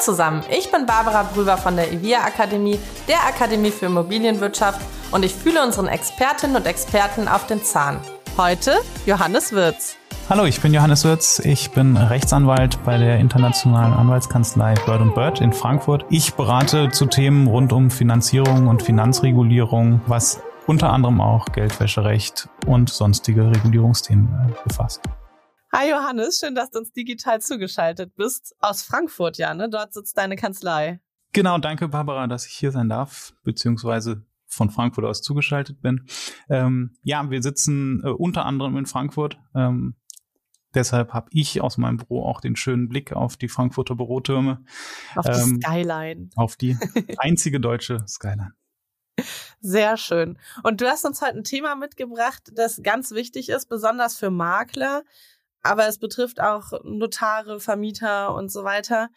Zusammen, ich bin Barbara Brüber von der IVIA Akademie, der Akademie für Immobilienwirtschaft und ich fühle unseren Expertinnen und Experten auf den Zahn. Heute Johannes Wirz. Hallo, ich bin Johannes Wirz. Ich bin Rechtsanwalt bei der internationalen Anwaltskanzlei Bird Bird in Frankfurt. Ich berate zu Themen rund um Finanzierung und Finanzregulierung, was unter anderem auch Geldwäscherecht und sonstige Regulierungsthemen befasst. Hi Johannes, schön, dass du uns digital zugeschaltet bist. Aus Frankfurt, ja, ne? Dort sitzt deine Kanzlei. Genau, danke Barbara, dass ich hier sein darf, beziehungsweise von Frankfurt aus zugeschaltet bin. Ähm, ja, wir sitzen äh, unter anderem in Frankfurt. Ähm, deshalb habe ich aus meinem Büro auch den schönen Blick auf die Frankfurter Bürotürme. Auf die ähm, Skyline. Auf die einzige deutsche Skyline. Sehr schön. Und du hast uns heute ein Thema mitgebracht, das ganz wichtig ist, besonders für Makler, aber es betrifft auch Notare, Vermieter und so weiter.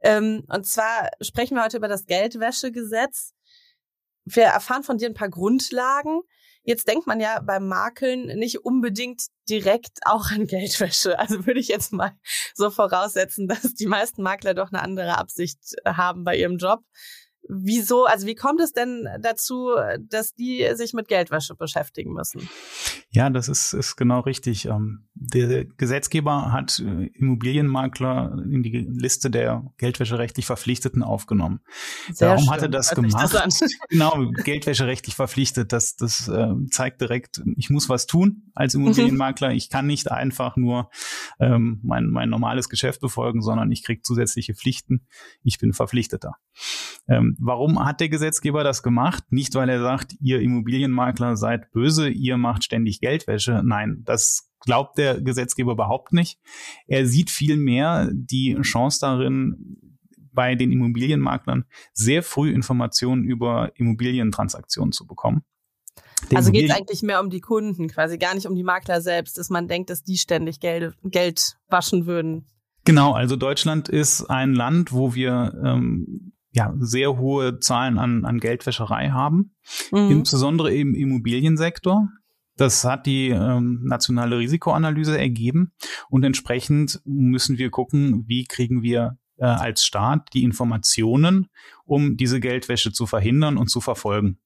Ähm, und zwar sprechen wir heute über das Geldwäschegesetz. Wir erfahren von dir ein paar Grundlagen. Jetzt denkt man ja beim Makeln nicht unbedingt direkt auch an Geldwäsche. Also würde ich jetzt mal so voraussetzen, dass die meisten Makler doch eine andere Absicht haben bei ihrem Job. Wieso, also wie kommt es denn dazu, dass die sich mit Geldwäsche beschäftigen müssen? Ja, das ist, ist genau richtig. Ähm, der Gesetzgeber hat äh, Immobilienmakler in die Liste der geldwäscherechtlich Verpflichteten aufgenommen. Sehr Warum schön. hat er das gemacht? Das genau, geldwäscherechtlich verpflichtet. Das, das äh, zeigt direkt, ich muss was tun als mhm. Immobilienmakler. Ich kann nicht einfach nur ähm, mein, mein normales Geschäft befolgen, sondern ich kriege zusätzliche Pflichten. Ich bin Verpflichteter. Ähm, warum hat der Gesetzgeber das gemacht? Nicht, weil er sagt, ihr Immobilienmakler seid böse, ihr macht ständig Geldwäsche. Nein, das glaubt der Gesetzgeber überhaupt nicht. Er sieht vielmehr die Chance darin, bei den Immobilienmaklern sehr früh Informationen über Immobilientransaktionen zu bekommen. Den also geht es eigentlich mehr um die Kunden, quasi gar nicht um die Makler selbst, dass man denkt, dass die ständig Geld, Geld waschen würden. Genau, also Deutschland ist ein Land, wo wir ähm, ja, sehr hohe Zahlen an, an Geldwäscherei haben, mhm. insbesondere im Immobiliensektor. Das hat die ähm, nationale Risikoanalyse ergeben und entsprechend müssen wir gucken, wie kriegen wir äh, als Staat die Informationen, um diese Geldwäsche zu verhindern und zu verfolgen.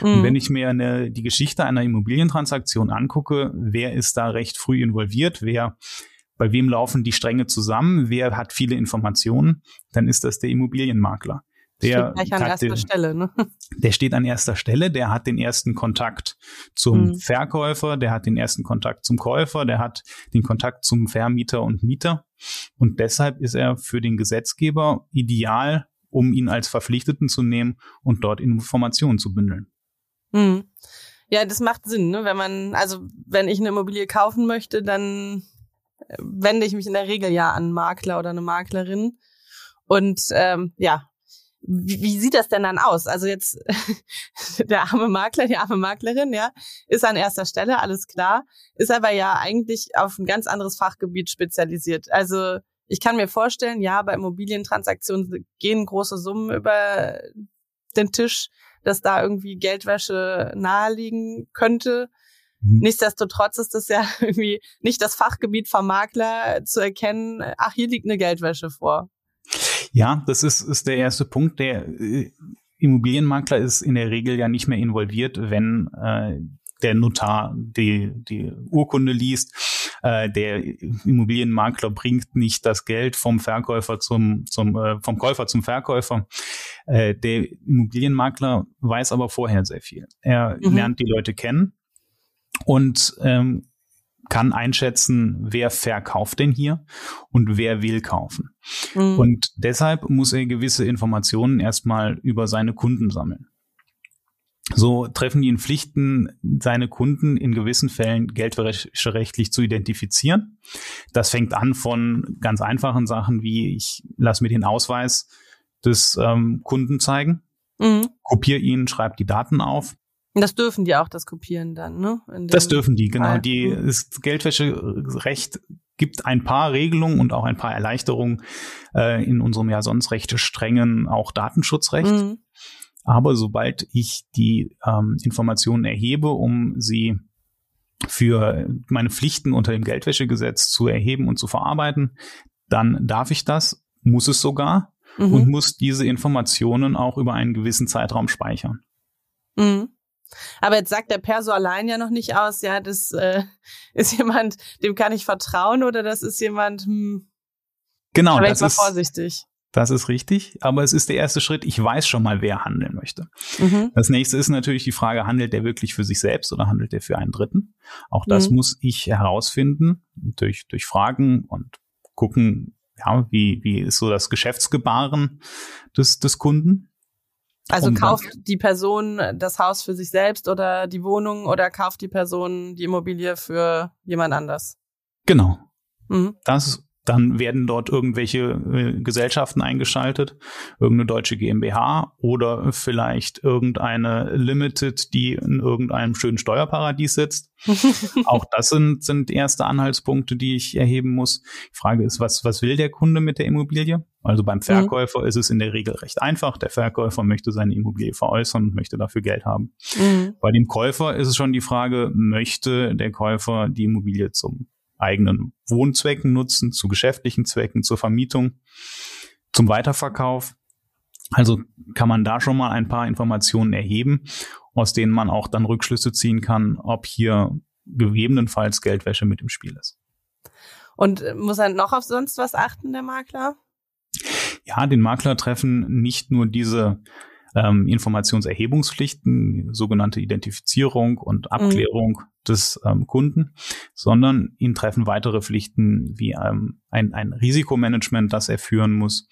Mhm. Und wenn ich mir eine, die Geschichte einer Immobilientransaktion angucke, wer ist da recht früh involviert, wer bei wem laufen die Stränge zusammen, wer hat viele Informationen, dann ist das der Immobilienmakler. Der, steht an erster Stelle, ne? der steht an erster Stelle, der hat den ersten Kontakt zum mhm. Verkäufer, der hat den ersten Kontakt zum Käufer, der hat den Kontakt zum Vermieter und Mieter. Und deshalb ist er für den Gesetzgeber ideal, um ihn als Verpflichteten zu nehmen und dort Informationen zu bündeln. Mhm. Ja, das macht Sinn, ne? Wenn man, also wenn ich eine Immobilie kaufen möchte, dann äh, wende ich mich in der Regel ja an einen Makler oder eine Maklerin. Und ähm, ja, wie, wie sieht das denn dann aus? Also jetzt der arme Makler, die arme Maklerin, ja, ist an erster Stelle, alles klar, ist aber ja eigentlich auf ein ganz anderes Fachgebiet spezialisiert. Also ich kann mir vorstellen, ja, bei Immobilientransaktionen gehen große Summen über den Tisch, dass da irgendwie Geldwäsche naheliegen könnte. Mhm. Nichtsdestotrotz ist es ja irgendwie nicht das Fachgebiet vom Makler zu erkennen, ach, hier liegt eine Geldwäsche vor. Ja, das ist, ist der erste Punkt. Der äh, Immobilienmakler ist in der Regel ja nicht mehr involviert, wenn äh, der Notar die, die Urkunde liest. Äh, der Immobilienmakler bringt nicht das Geld vom Verkäufer zum, zum äh, vom Käufer zum Verkäufer. Äh, der Immobilienmakler weiß aber vorher sehr viel. Er mhm. lernt die Leute kennen und ähm, kann einschätzen, wer verkauft denn hier und wer will kaufen. Mhm. Und deshalb muss er gewisse Informationen erstmal über seine Kunden sammeln. So treffen die in Pflichten, seine Kunden in gewissen Fällen geldwäscherechtlich zu identifizieren. Das fängt an von ganz einfachen Sachen wie ich lasse mir den Ausweis des ähm, Kunden zeigen mhm. kopiere ihn, schreibe die Daten auf. Das dürfen die auch, das Kopieren dann, ne? Das dürfen die, genau. Fall. Die mhm. ist Geldwäscherecht gibt ein paar Regelungen und auch ein paar Erleichterungen äh, in unserem ja sonst recht strengen auch Datenschutzrecht. Mhm. Aber sobald ich die ähm, Informationen erhebe, um sie für meine Pflichten unter dem Geldwäschegesetz zu erheben und zu verarbeiten, dann darf ich das, muss es sogar mhm. und muss diese Informationen auch über einen gewissen Zeitraum speichern. Mhm. Aber jetzt sagt der Perso allein ja noch nicht aus, ja, das äh, ist jemand, dem kann ich vertrauen oder das ist jemand, hm, genau, das ist vorsichtig. Das ist richtig, aber es ist der erste Schritt. Ich weiß schon mal, wer handeln möchte. Mhm. Das nächste ist natürlich die Frage, handelt der wirklich für sich selbst oder handelt der für einen Dritten? Auch das mhm. muss ich herausfinden durch, durch Fragen und gucken, ja, wie, wie ist so das Geschäftsgebaren des, des Kunden? Also kauft die Person das Haus für sich selbst oder die Wohnung oder kauft die Person die Immobilie für jemand anders? Genau. Mhm. Das dann werden dort irgendwelche äh, Gesellschaften eingeschaltet, irgendeine deutsche GmbH oder vielleicht irgendeine Limited, die in irgendeinem schönen Steuerparadies sitzt. Auch das sind, sind erste Anhaltspunkte, die ich erheben muss. Die Frage ist, was, was will der Kunde mit der Immobilie? Also beim mhm. Verkäufer mhm. ist es in der Regel recht einfach. Der Verkäufer möchte seine Immobilie veräußern und möchte dafür Geld haben. Mhm. Bei dem Käufer ist es schon die Frage, möchte der Käufer die Immobilie zum eigenen Wohnzwecken nutzen, zu geschäftlichen Zwecken, zur Vermietung, zum Weiterverkauf. Also kann man da schon mal ein paar Informationen erheben, aus denen man auch dann Rückschlüsse ziehen kann, ob hier gegebenenfalls Geldwäsche mit im Spiel ist. Und muss er noch auf sonst was achten, der Makler? Ja, den Makler treffen nicht nur diese ähm, Informationserhebungspflichten, sogenannte Identifizierung und mhm. Abklärung mhm. des ähm, Kunden, sondern ihn treffen weitere Pflichten wie ähm, ein, ein Risikomanagement, das er führen muss.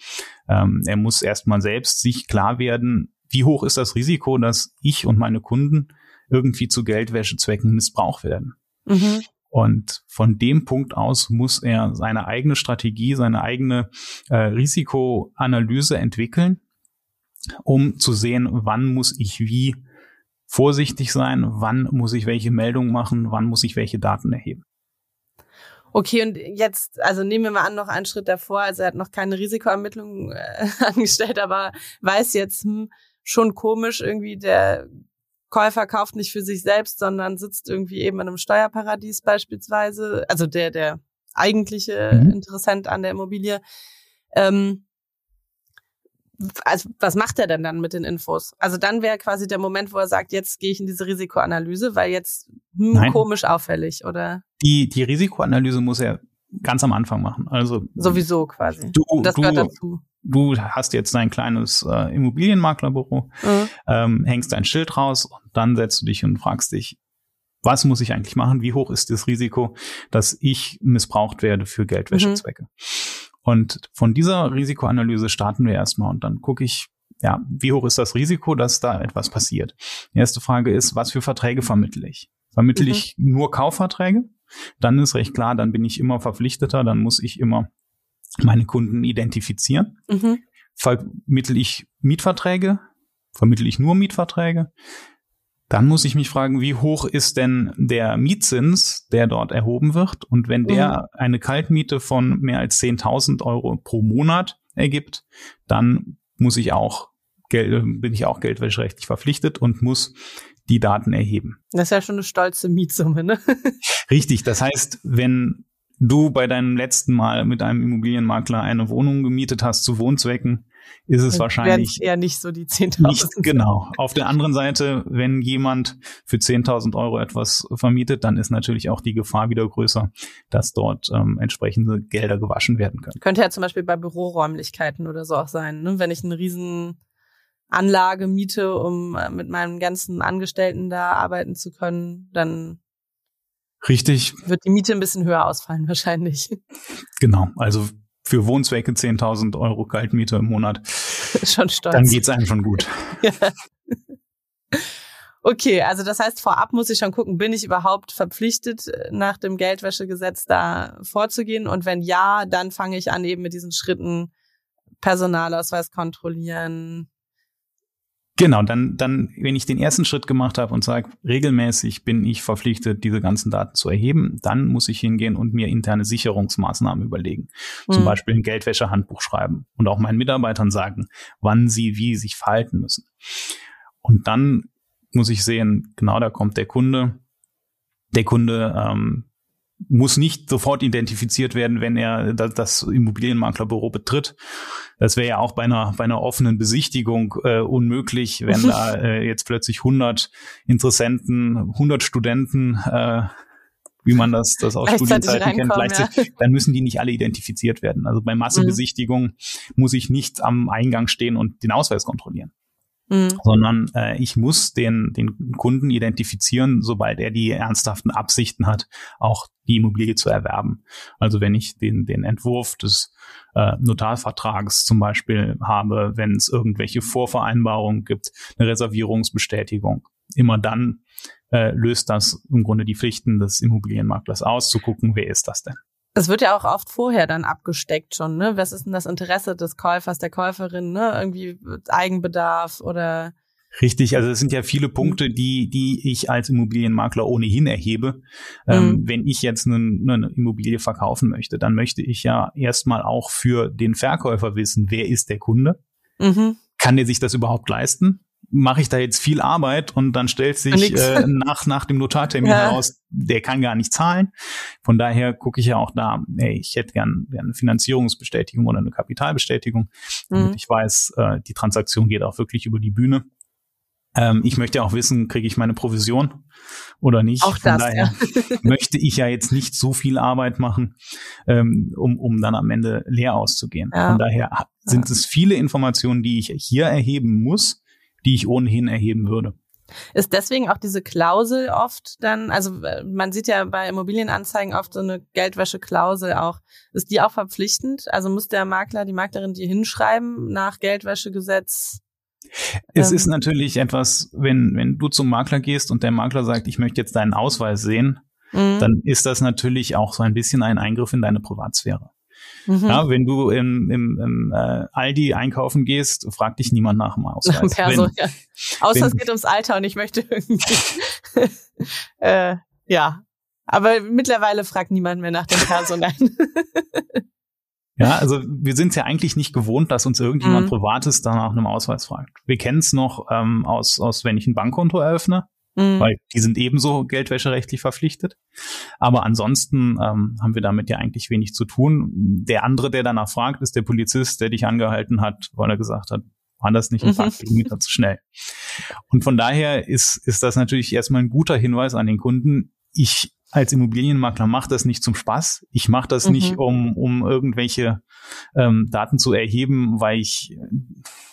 Ähm, er muss erstmal selbst sich klar werden, wie hoch ist das Risiko, dass ich und meine Kunden irgendwie zu Geldwäschezwecken missbraucht werden. Mhm. Und von dem Punkt aus muss er seine eigene Strategie, seine eigene äh, Risikoanalyse entwickeln um zu sehen, wann muss ich wie vorsichtig sein, wann muss ich welche Meldungen machen, wann muss ich welche Daten erheben. Okay, und jetzt, also nehmen wir mal an, noch einen Schritt davor, also er hat noch keine Risikoermittlung äh, angestellt, aber weiß jetzt, hm, schon komisch, irgendwie der Käufer kauft nicht für sich selbst, sondern sitzt irgendwie eben in einem Steuerparadies beispielsweise, also der, der eigentliche mhm. Interessent an der Immobilie. Ähm, also was macht er denn dann mit den Infos? Also dann wäre quasi der Moment, wo er sagt, jetzt gehe ich in diese Risikoanalyse, weil jetzt hm, komisch auffällig, oder? Die, die Risikoanalyse muss er ganz am Anfang machen. Also sowieso quasi. Du, das du, gehört dazu. Du hast jetzt dein kleines äh, Immobilienmaklerbüro, mhm. ähm, hängst dein Schild raus und dann setzt du dich und fragst dich, was muss ich eigentlich machen? Wie hoch ist das Risiko, dass ich missbraucht werde für Geldwäschezwecke? Mhm. Und von dieser Risikoanalyse starten wir erstmal und dann gucke ich, ja, wie hoch ist das Risiko, dass da etwas passiert? Die erste Frage ist, was für Verträge vermittle ich? Vermittle mhm. ich nur Kaufverträge? Dann ist recht klar, dann bin ich immer verpflichteter, dann muss ich immer meine Kunden identifizieren. Mhm. Vermittle ich Mietverträge? Vermittle ich nur Mietverträge? Dann muss ich mich fragen, wie hoch ist denn der Mietzins, der dort erhoben wird? Und wenn der mhm. eine Kaltmiete von mehr als 10.000 Euro pro Monat ergibt, dann muss ich auch, bin ich auch geldwäscherechtlich verpflichtet und muss die Daten erheben. Das ist ja schon eine stolze Mietsumme, ne? Richtig. Das heißt, wenn du bei deinem letzten Mal mit einem Immobilienmakler eine Wohnung gemietet hast zu Wohnzwecken, ist es wahrscheinlich eher nicht so die 10.000. Nicht genau. Auf der anderen Seite, wenn jemand für 10.000 Euro etwas vermietet, dann ist natürlich auch die Gefahr wieder größer, dass dort ähm, entsprechende Gelder gewaschen werden können. Könnte ja zum Beispiel bei Büroräumlichkeiten oder so auch sein, ne? wenn ich eine riesen Anlage miete, um äh, mit meinen ganzen Angestellten da arbeiten zu können, dann Richtig. Wird die Miete ein bisschen höher ausfallen wahrscheinlich. Genau. Also für Wohnzwecke 10.000 Euro Kaltmiete im Monat. schon stolz. Dann geht's einem schon gut. ja. Okay, also das heißt, vorab muss ich schon gucken, bin ich überhaupt verpflichtet, nach dem Geldwäschegesetz da vorzugehen? Und wenn ja, dann fange ich an eben mit diesen Schritten Personalausweis kontrollieren, Genau, dann, dann, wenn ich den ersten Schritt gemacht habe und sage, regelmäßig bin ich verpflichtet, diese ganzen Daten zu erheben, dann muss ich hingehen und mir interne Sicherungsmaßnahmen überlegen. Mhm. Zum Beispiel ein Geldwäschehandbuch schreiben und auch meinen Mitarbeitern sagen, wann sie wie sich verhalten müssen. Und dann muss ich sehen, genau da kommt der Kunde. Der Kunde ähm, muss nicht sofort identifiziert werden, wenn er das Immobilienmaklerbüro betritt. Das wäre ja auch bei einer, bei einer offenen Besichtigung äh, unmöglich, wenn da äh, jetzt plötzlich 100 Interessenten, 100 Studenten, äh, wie man das, das aus Studienzeiten kennt, gleichzeitig, ja. dann müssen die nicht alle identifiziert werden. Also bei Massenbesichtigung mhm. muss ich nicht am Eingang stehen und den Ausweis kontrollieren. Mhm. sondern äh, ich muss den, den Kunden identifizieren, sobald er die ernsthaften Absichten hat, auch die Immobilie zu erwerben. Also wenn ich den, den Entwurf des äh, Notarvertrags zum Beispiel habe, wenn es irgendwelche Vorvereinbarungen gibt, eine Reservierungsbestätigung, immer dann äh, löst das im Grunde die Pflichten des Immobilienmaklers aus, zu gucken, wer ist das denn. Es wird ja auch oft vorher dann abgesteckt schon, ne? Was ist denn das Interesse des Käufers, der Käuferin, ne? Irgendwie Eigenbedarf oder Richtig, also es sind ja viele Punkte, die, die ich als Immobilienmakler ohnehin erhebe. Mhm. Ähm, wenn ich jetzt eine, eine Immobilie verkaufen möchte, dann möchte ich ja erstmal auch für den Verkäufer wissen, wer ist der Kunde? Mhm. Kann der sich das überhaupt leisten? Mache ich da jetzt viel Arbeit und dann stellt sich äh, nach, nach dem Notartermin ja. heraus, der kann gar nicht zahlen. Von daher gucke ich ja auch da, ey, ich hätte gern, gern eine Finanzierungsbestätigung oder eine Kapitalbestätigung, damit mhm. ich weiß, äh, die Transaktion geht auch wirklich über die Bühne. Ähm, ich möchte auch wissen, kriege ich meine Provision oder nicht. Auch Von das, daher ja. möchte ich ja jetzt nicht so viel Arbeit machen, ähm, um, um dann am Ende leer auszugehen. Ja. Von daher sind es viele Informationen, die ich hier erheben muss, die ich ohnehin erheben würde. Ist deswegen auch diese Klausel oft dann, also äh, man sieht ja bei Immobilienanzeigen oft so eine Geldwäscheklausel auch. Ist die auch verpflichtend? Also muss der Makler, die Maklerin die hinschreiben nach Geldwäschegesetz? Es ähm, ist natürlich etwas, wenn, wenn du zum Makler gehst und der Makler sagt, ich möchte jetzt deinen Ausweis sehen, mhm. dann ist das natürlich auch so ein bisschen ein Eingriff in deine Privatsphäre. Mhm. Ja, wenn du im, im, im äh, Aldi einkaufen gehst, fragt dich niemand nach dem Ausweis. Perso, wenn, ja. Außer wenn, es geht ums Alter und ich möchte irgendwie. äh, ja. Aber mittlerweile fragt niemand mehr nach dem Perso, nein. Ja, also wir sind es ja eigentlich nicht gewohnt, dass uns irgendjemand mhm. Privates danach einem Ausweis fragt. Wir kennen es noch ähm, aus, aus, wenn ich ein Bankkonto eröffne, mhm. weil die sind ebenso geldwäscherechtlich verpflichtet. Aber ansonsten ähm, haben wir damit ja eigentlich wenig zu tun. Der andere, der danach fragt, ist der Polizist, der dich angehalten hat, weil er gesagt hat, war das nicht ein paar mhm. Kilometer zu schnell. Und von daher ist, ist das natürlich erstmal ein guter Hinweis an den Kunden. Ich als Immobilienmakler mache das nicht zum Spaß. Ich mache das mhm. nicht, um, um irgendwelche ähm, Daten zu erheben, weil ich,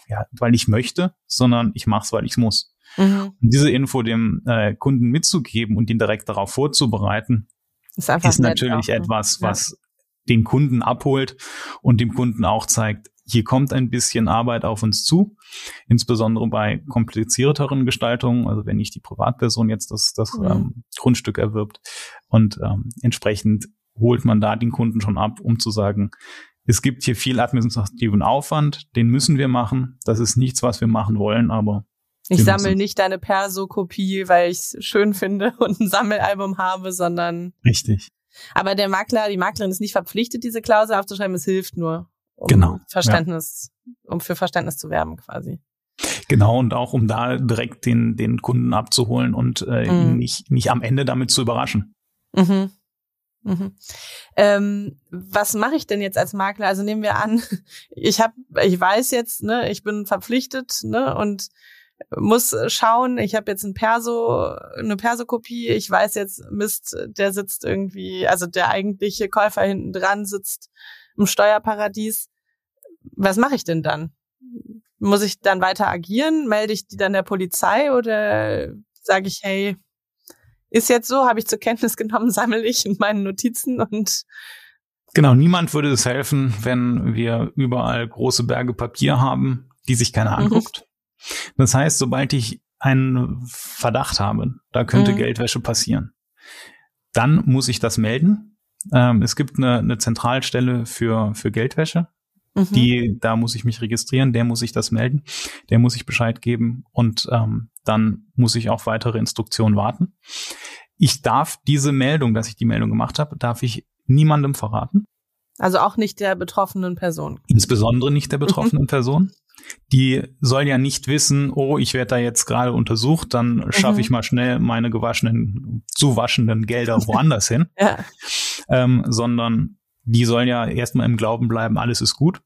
ja, weil ich möchte, sondern ich mache es, weil ich es muss. Mhm. Und diese Info dem äh, Kunden mitzugeben und ihn direkt darauf vorzubereiten, ist, ist natürlich auch, ne? etwas, was ja. den Kunden abholt und dem Kunden auch zeigt, hier kommt ein bisschen Arbeit auf uns zu, insbesondere bei komplizierteren Gestaltungen, also wenn nicht die Privatperson jetzt das, das mhm. ähm, Grundstück erwirbt und ähm, entsprechend holt man da den Kunden schon ab, um zu sagen, es gibt hier viel administrativen Aufwand, den müssen wir machen. Das ist nichts, was wir machen wollen, aber ich sammle nicht deine Perso-Kopie, weil ich es schön finde und ein Sammelalbum habe, sondern. Richtig. Aber der Makler, die Maklerin ist nicht verpflichtet, diese Klausel aufzuschreiben. Es hilft nur, um genau, Verständnis, ja. um für Verständnis zu werben, quasi. Genau, und auch um da direkt den, den Kunden abzuholen und äh, mhm. ihn nicht, nicht am Ende damit zu überraschen. Mhm. Mhm. Ähm, was mache ich denn jetzt als Makler? Also nehmen wir an, ich habe, ich weiß jetzt, ne, ich bin verpflichtet, ne, und muss schauen, ich habe jetzt ein Perso, eine Perso-Kopie, ich weiß jetzt, Mist, der sitzt irgendwie, also der eigentliche Käufer hinten dran sitzt im Steuerparadies. Was mache ich denn dann? Muss ich dann weiter agieren? Melde ich die dann der Polizei oder sage ich, hey, ist jetzt so, habe ich zur Kenntnis genommen, sammle ich in meinen Notizen und Genau, niemand würde es helfen, wenn wir überall große Berge Papier haben, die sich keiner mhm. anguckt. Das heißt, sobald ich einen Verdacht habe, da könnte mhm. Geldwäsche passieren, dann muss ich das melden. Ähm, es gibt eine, eine Zentralstelle für, für Geldwäsche. Mhm. Die, da muss ich mich registrieren, der muss ich das melden, der muss ich Bescheid geben und ähm, dann muss ich auf weitere Instruktionen warten. Ich darf diese Meldung, dass ich die Meldung gemacht habe, darf ich niemandem verraten. Also auch nicht der betroffenen Person. Insbesondere nicht der betroffenen Person. Die soll ja nicht wissen, oh, ich werde da jetzt gerade untersucht, dann schaffe mhm. ich mal schnell meine gewaschenen, zu waschenden Gelder woanders hin. ja. ähm, sondern die sollen ja erstmal im Glauben bleiben, alles ist gut.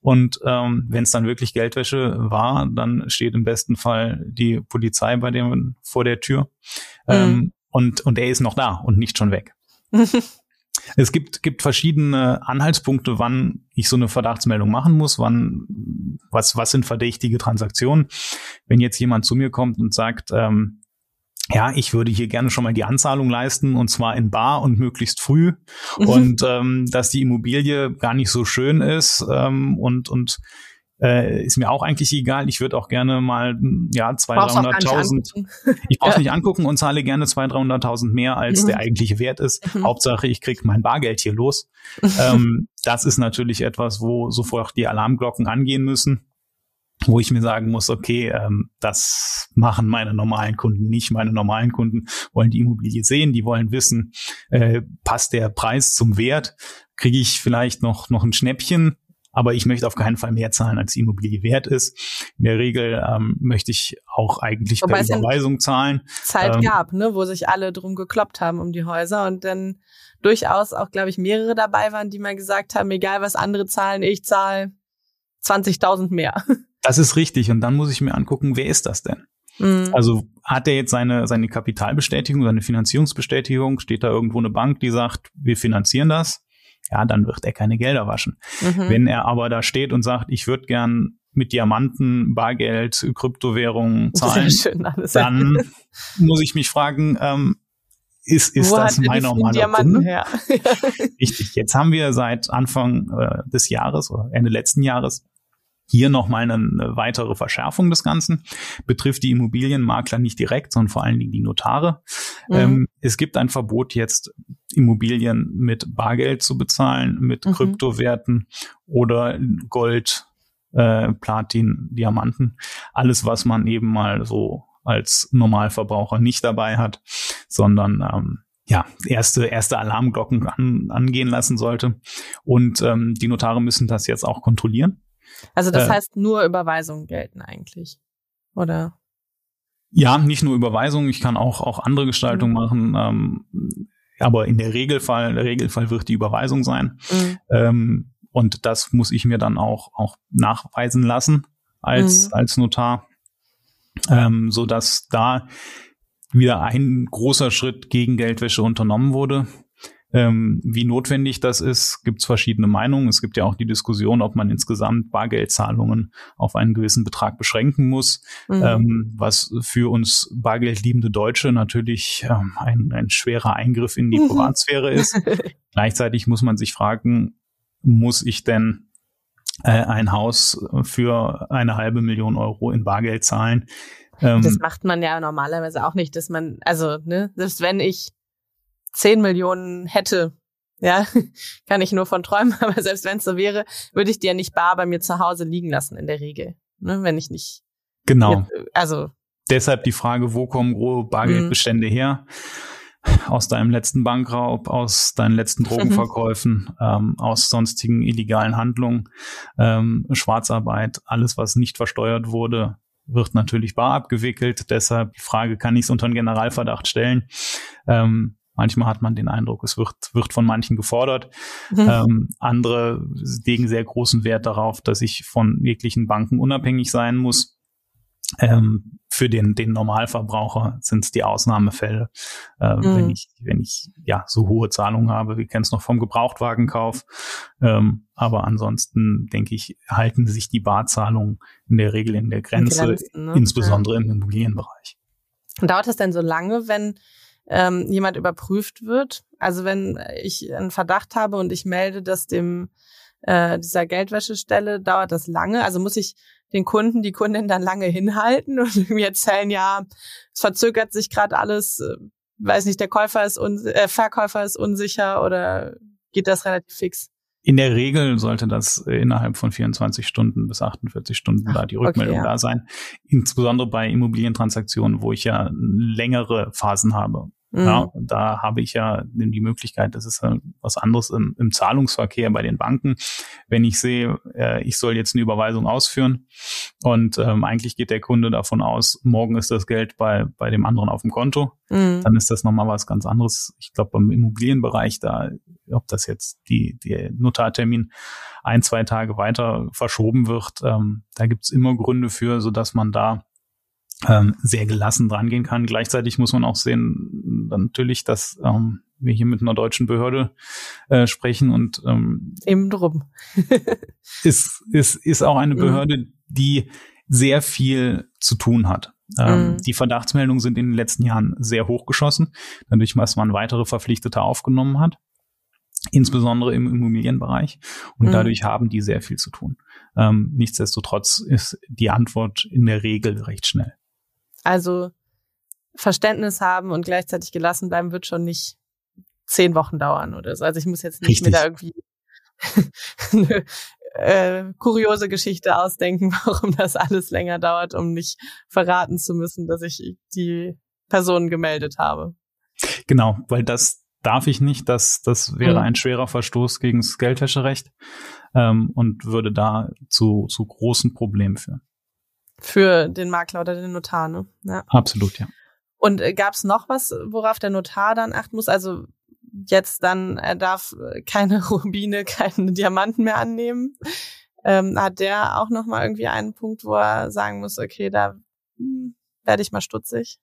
Und ähm, wenn es dann wirklich Geldwäsche war, dann steht im besten Fall die Polizei bei dem vor der Tür. Mhm. Ähm, und, und er ist noch da und nicht schon weg. Es gibt, gibt verschiedene Anhaltspunkte, wann ich so eine Verdachtsmeldung machen muss, wann, was, was sind verdächtige Transaktionen. Wenn jetzt jemand zu mir kommt und sagt, ähm, ja, ich würde hier gerne schon mal die Anzahlung leisten und zwar in Bar und möglichst früh mhm. und ähm, dass die Immobilie gar nicht so schön ist ähm, und und äh, ist mir auch eigentlich egal. Ich würde auch gerne mal ja zwei dreihunderttausend. Ich brauche ja. nicht angucken und zahle gerne zwei dreihunderttausend mehr als mhm. der eigentliche Wert ist. Mhm. Hauptsache, ich krieg mein Bargeld hier los. ähm, das ist natürlich etwas, wo sofort die Alarmglocken angehen müssen wo ich mir sagen muss, okay, ähm, das machen meine normalen Kunden nicht. Meine normalen Kunden wollen die Immobilie sehen, die wollen wissen, äh, passt der Preis zum Wert, kriege ich vielleicht noch noch ein Schnäppchen aber ich möchte auf keinen Fall mehr zahlen, als die Immobilie wert ist. In der Regel ähm, möchte ich auch eigentlich Wobei per Überweisung zahlen. Zeit ähm, gab, ne, wo sich alle drum gekloppt haben um die Häuser und dann durchaus auch, glaube ich, mehrere dabei waren, die mal gesagt haben, egal was andere zahlen, ich zahle 20.000 mehr. Das ist richtig. Und dann muss ich mir angucken, wer ist das denn? Mhm. Also hat er jetzt seine, seine Kapitalbestätigung, seine Finanzierungsbestätigung? Steht da irgendwo eine Bank, die sagt, wir finanzieren das? Ja, dann wird er keine Gelder waschen. Mhm. Wenn er aber da steht und sagt, ich würde gern mit Diamanten, Bargeld, Kryptowährungen zahlen, schön, dann muss ich mich fragen, ähm, ist, ist das mein normaler Kunde? Her? Richtig. Jetzt haben wir seit Anfang äh, des Jahres oder Ende letzten Jahres hier nochmal eine, weitere Verschärfung des Ganzen. Betrifft die Immobilienmakler nicht direkt, sondern vor allen Dingen die Notare. Mhm. Ähm, es gibt ein Verbot jetzt, Immobilien mit Bargeld zu bezahlen, mit mhm. Kryptowerten oder Gold, äh, Platin, Diamanten. Alles, was man eben mal so als Normalverbraucher nicht dabei hat, sondern ähm, ja, erste, erste Alarmglocken an, angehen lassen sollte. Und ähm, die Notare müssen das jetzt auch kontrollieren. Also das äh, heißt, nur Überweisungen gelten eigentlich, oder? Ja, nicht nur Überweisungen, ich kann auch, auch andere Gestaltungen mhm. machen. Ähm, aber in der Regelfall, der Regelfall wird die Überweisung sein. Mhm. Ähm, und das muss ich mir dann auch, auch nachweisen lassen als, mhm. als Notar, ähm, so dass da wieder ein großer Schritt gegen Geldwäsche unternommen wurde. Ähm, wie notwendig das ist, gibt es verschiedene Meinungen. Es gibt ja auch die Diskussion, ob man insgesamt Bargeldzahlungen auf einen gewissen Betrag beschränken muss, mhm. ähm, was für uns bargeldliebende Deutsche natürlich ähm, ein, ein schwerer Eingriff in die mhm. Privatsphäre ist. Gleichzeitig muss man sich fragen, muss ich denn äh, ein Haus für eine halbe Million Euro in Bargeld zahlen? das ähm, macht man ja normalerweise auch nicht, dass man, also, ne, selbst wenn ich 10 Millionen hätte, ja, kann ich nur von träumen, aber selbst wenn es so wäre, würde ich die ja nicht bar bei mir zu Hause liegen lassen in der Regel, ne, wenn ich nicht. Genau. also. Deshalb die Frage, wo kommen große Bargeldbestände mhm. her? Aus deinem letzten Bankraub, aus deinen letzten Drogenverkäufen, ähm, aus sonstigen illegalen Handlungen, ähm, Schwarzarbeit, alles, was nicht versteuert wurde, wird natürlich bar abgewickelt. Deshalb die Frage, kann ich es unter einen Generalverdacht stellen? Ähm, Manchmal hat man den Eindruck, es wird, wird von manchen gefordert. Mhm. Ähm, andere legen sehr großen Wert darauf, dass ich von jeglichen Banken unabhängig sein muss. Ähm, für den, den Normalverbraucher sind es die Ausnahmefälle. Äh, mhm. Wenn ich, wenn ich ja so hohe Zahlungen habe, wir kennen es noch vom Gebrauchtwagenkauf. Ähm, aber ansonsten denke ich, halten sich die Barzahlungen in der Regel in der Grenze, Grenzen, ne? insbesondere ja. im Immobilienbereich. Dauert es denn so lange, wenn ähm, jemand überprüft wird. Also wenn ich einen Verdacht habe und ich melde das dem äh, dieser Geldwäschestelle, dauert das lange. Also muss ich den Kunden, die Kundin dann lange hinhalten und mir erzählen, ja, es verzögert sich gerade alles, äh, weiß nicht, der Käufer ist un äh, Verkäufer ist unsicher oder geht das relativ fix? In der Regel sollte das innerhalb von 24 Stunden bis 48 Stunden Ach, da die Rückmeldung okay, ja. da sein. Insbesondere bei Immobilientransaktionen, wo ich ja längere Phasen habe. Mhm. Ja, da habe ich ja die Möglichkeit, das ist was anderes im, im Zahlungsverkehr bei den Banken. Wenn ich sehe, äh, ich soll jetzt eine Überweisung ausführen und ähm, eigentlich geht der Kunde davon aus, morgen ist das Geld bei, bei dem anderen auf dem Konto, mhm. dann ist das nochmal was ganz anderes. Ich glaube, beim Immobilienbereich, da, ob das jetzt die, die Notartermin ein, zwei Tage weiter verschoben wird, ähm, da gibt's immer Gründe für, so dass man da ähm, sehr gelassen drangehen kann. Gleichzeitig muss man auch sehen, natürlich, dass ähm, wir hier mit einer deutschen Behörde äh, sprechen und ähm, eben drum ist, ist, ist auch eine mhm. Behörde, die sehr viel zu tun hat. Ähm, mhm. Die Verdachtsmeldungen sind in den letzten Jahren sehr hochgeschossen, dadurch, dass man weitere Verpflichtete aufgenommen hat, insbesondere im Immobilienbereich. Und mhm. dadurch haben die sehr viel zu tun. Ähm, nichtsdestotrotz ist die Antwort in der Regel recht schnell. Also Verständnis haben und gleichzeitig gelassen bleiben wird schon nicht zehn Wochen dauern oder so. Also ich muss jetzt nicht Richtig. mir da irgendwie eine äh, kuriose Geschichte ausdenken, warum das alles länger dauert, um nicht verraten zu müssen, dass ich die Person gemeldet habe. Genau, weil das darf ich nicht. Das, das wäre mhm. ein schwerer Verstoß gegen das Geldwäscherecht ähm, und würde da zu, zu großen Problemen führen. Für den Makler oder den Notar, ne? Ja. Absolut, ja. Und äh, gab es noch was, worauf der Notar dann achten muss? Also jetzt dann, er darf keine Rubine, keine Diamanten mehr annehmen. Ähm, hat der auch noch mal irgendwie einen Punkt, wo er sagen muss, okay, da hm, werde ich mal stutzig?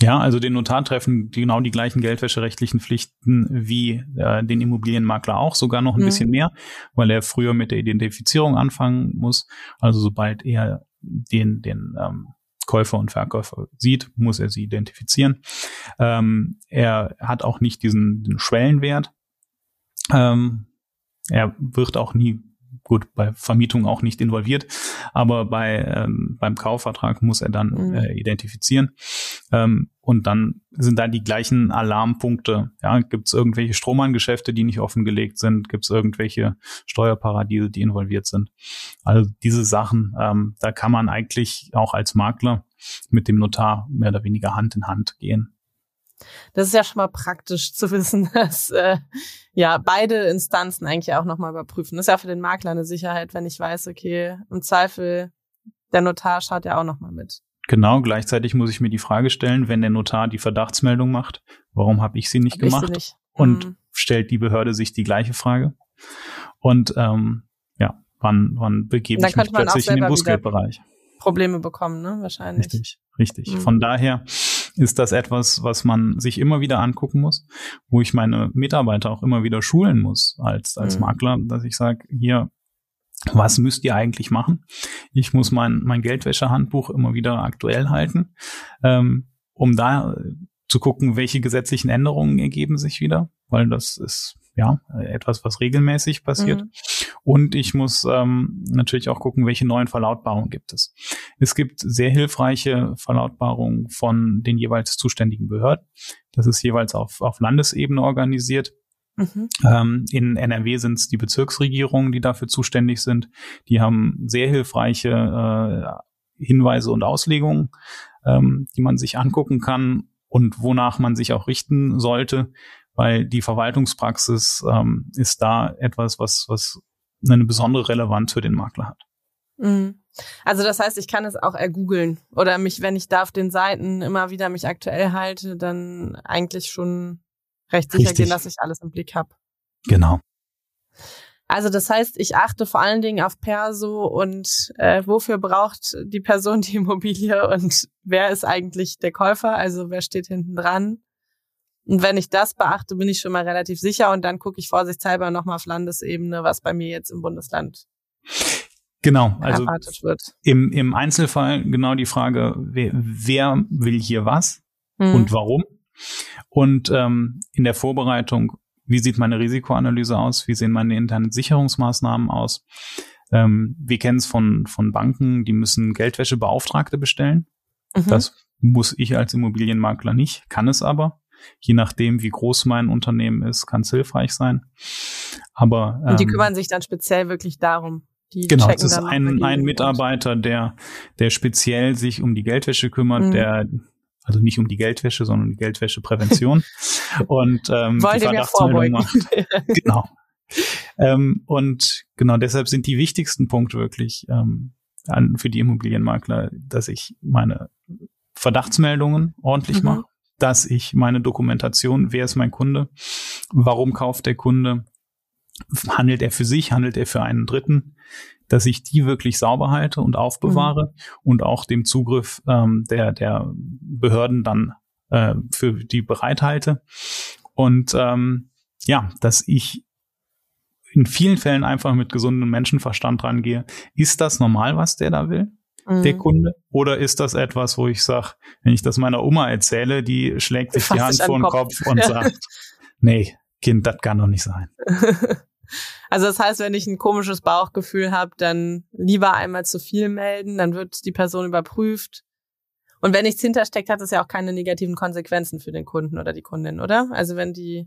Ja, also den Notar treffen genau die gleichen geldwäscherechtlichen Pflichten wie äh, den Immobilienmakler auch, sogar noch ein mhm. bisschen mehr, weil er früher mit der Identifizierung anfangen muss. Also sobald er den, den ähm, Käufer und Verkäufer sieht, muss er sie identifizieren. Ähm, er hat auch nicht diesen, Schwellenwert. Ähm, er wird auch nie gut bei Vermietung auch nicht involviert, aber bei ähm, beim Kaufvertrag muss er dann mhm. äh, identifizieren ähm, und dann sind da die gleichen Alarmpunkte. Ja, gibt es irgendwelche Stromangeschäfte, die nicht offengelegt sind? Gibt es irgendwelche Steuerparadiese, die involviert sind? Also diese Sachen, ähm, da kann man eigentlich auch als Makler mit dem Notar mehr oder weniger Hand in Hand gehen. Das ist ja schon mal praktisch zu wissen, dass äh, ja beide Instanzen eigentlich auch nochmal überprüfen. Das ist ja für den Makler eine Sicherheit, wenn ich weiß, okay, im Zweifel der Notar schaut ja auch nochmal mit. Genau, gleichzeitig muss ich mir die Frage stellen, wenn der Notar die Verdachtsmeldung macht, warum habe ich sie nicht hab gemacht? Sie nicht. Und mhm. stellt die Behörde sich die gleiche Frage? Und ähm, ja, wann, wann begebe ich mich plötzlich in den Bußgeldbereich? Probleme bekommen, ne? Wahrscheinlich. Richtig, richtig. Mhm. Von daher ist das etwas, was man sich immer wieder angucken muss, wo ich meine Mitarbeiter auch immer wieder schulen muss als, als mhm. Makler, dass ich sage, hier, was müsst ihr eigentlich machen? Ich muss mein, mein Geldwäschehandbuch immer wieder aktuell halten, ähm, um da zu gucken, welche gesetzlichen Änderungen ergeben sich wieder, weil das ist ja etwas, was regelmäßig passiert. Mhm. Und ich muss ähm, natürlich auch gucken, welche neuen Verlautbarungen gibt es. Es gibt sehr hilfreiche Verlautbarungen von den jeweils zuständigen Behörden. Das ist jeweils auf, auf Landesebene organisiert. Mhm. Ähm, in NRW sind es die Bezirksregierungen, die dafür zuständig sind. Die haben sehr hilfreiche äh, Hinweise und Auslegungen, ähm, die man sich angucken kann und wonach man sich auch richten sollte, weil die Verwaltungspraxis ähm, ist da etwas, was, was eine besondere Relevanz für den Makler hat. Mhm. Also das heißt, ich kann es auch ergoogeln oder mich, wenn ich da auf den Seiten immer wieder mich aktuell halte, dann eigentlich schon recht sicher Richtig. gehen, dass ich alles im Blick habe. Genau. Also das heißt, ich achte vor allen Dingen auf Perso und äh, wofür braucht die Person die Immobilie und wer ist eigentlich der Käufer, also wer steht hinten dran. Und wenn ich das beachte, bin ich schon mal relativ sicher und dann gucke ich vorsichtshalber nochmal auf Landesebene, was bei mir jetzt im Bundesland Genau, also Im, im Einzelfall genau die Frage, wer, wer will hier was mhm. und warum? Und ähm, in der Vorbereitung, wie sieht meine Risikoanalyse aus? Wie sehen meine internen Sicherungsmaßnahmen aus? Ähm, wir kennen es von, von Banken, die müssen Geldwäschebeauftragte bestellen. Mhm. Das muss ich als Immobilienmakler nicht, kann es aber. Je nachdem, wie groß mein Unternehmen ist, kann es hilfreich sein. Aber ähm, und die ähm, kümmern sich dann speziell wirklich darum. Die genau, es ist ein, ein Mitarbeiter, der, der speziell sich um die Geldwäsche kümmert, mhm. der also nicht um die Geldwäsche, sondern um die Geldwäscheprävention. und ähm, Wollt die Verdachtsmeldung macht. genau. Ähm, und genau deshalb sind die wichtigsten Punkte wirklich ähm, an, für die Immobilienmakler, dass ich meine Verdachtsmeldungen ordentlich mhm. mache, dass ich meine Dokumentation, wer ist mein Kunde, warum kauft der Kunde, handelt er für sich, handelt er für einen Dritten, dass ich die wirklich sauber halte und aufbewahre mhm. und auch dem Zugriff ähm, der, der Behörden dann äh, für die bereithalte. Und ähm, ja, dass ich in vielen Fällen einfach mit gesundem Menschenverstand rangehe. Ist das normal, was der da will? Mhm. Der Kunde? Oder ist das etwas, wo ich sage, wenn ich das meiner Oma erzähle, die schlägt sich die Hand vor den Kopf, Kopf und sagt, nee, Kind, das kann doch nicht sein. Also das heißt, wenn ich ein komisches Bauchgefühl habe, dann lieber einmal zu viel melden, dann wird die Person überprüft. Und wenn nichts hintersteckt, hat es ja auch keine negativen Konsequenzen für den Kunden oder die Kundin, oder? Also wenn die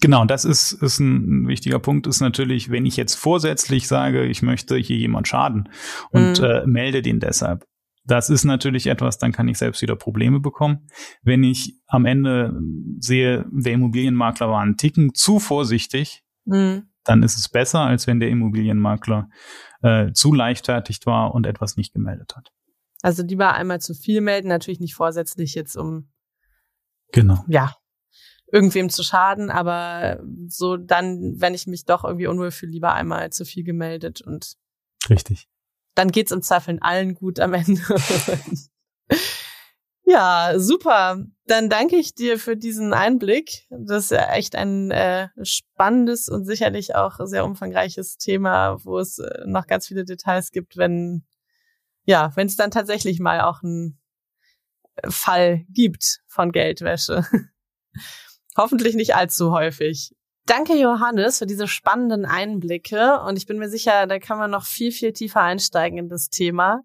Genau, das ist, ist ein wichtiger Punkt, ist natürlich, wenn ich jetzt vorsätzlich sage, ich möchte hier jemand schaden und mhm. äh, melde den deshalb. Das ist natürlich etwas, dann kann ich selbst wieder Probleme bekommen. Wenn ich am Ende sehe, der Immobilienmakler war einen Ticken zu vorsichtig, mhm. dann ist es besser, als wenn der Immobilienmakler äh, zu leichtfertig war und etwas nicht gemeldet hat. Also lieber einmal zu viel melden, natürlich nicht vorsätzlich jetzt um Genau. Ja, irgendwem zu schaden, aber so dann, wenn ich mich doch irgendwie unwohl fühle, lieber einmal zu viel gemeldet und richtig. Dann geht's im Zweifel allen gut am Ende. Ja, super. Dann danke ich dir für diesen Einblick. Das ist ja echt ein äh, spannendes und sicherlich auch sehr umfangreiches Thema, wo es äh, noch ganz viele Details gibt, wenn ja, wenn es dann tatsächlich mal auch einen Fall gibt von Geldwäsche. Hoffentlich nicht allzu häufig. Danke, Johannes, für diese spannenden Einblicke. Und ich bin mir sicher, da kann man noch viel, viel tiefer einsteigen in das Thema.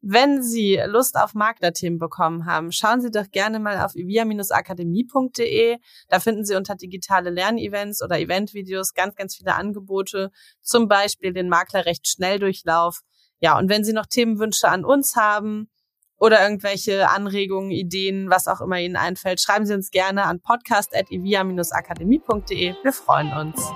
Wenn Sie Lust auf Maklerthemen bekommen haben, schauen Sie doch gerne mal auf ivia-akademie.de. Da finden Sie unter digitale Lernevents oder Eventvideos ganz, ganz viele Angebote, zum Beispiel den Maklerrecht Schnelldurchlauf. Ja, und wenn Sie noch Themenwünsche an uns haben oder irgendwelche Anregungen, Ideen, was auch immer Ihnen einfällt, schreiben Sie uns gerne an podcast.ivia-akademie.de. Wir freuen uns.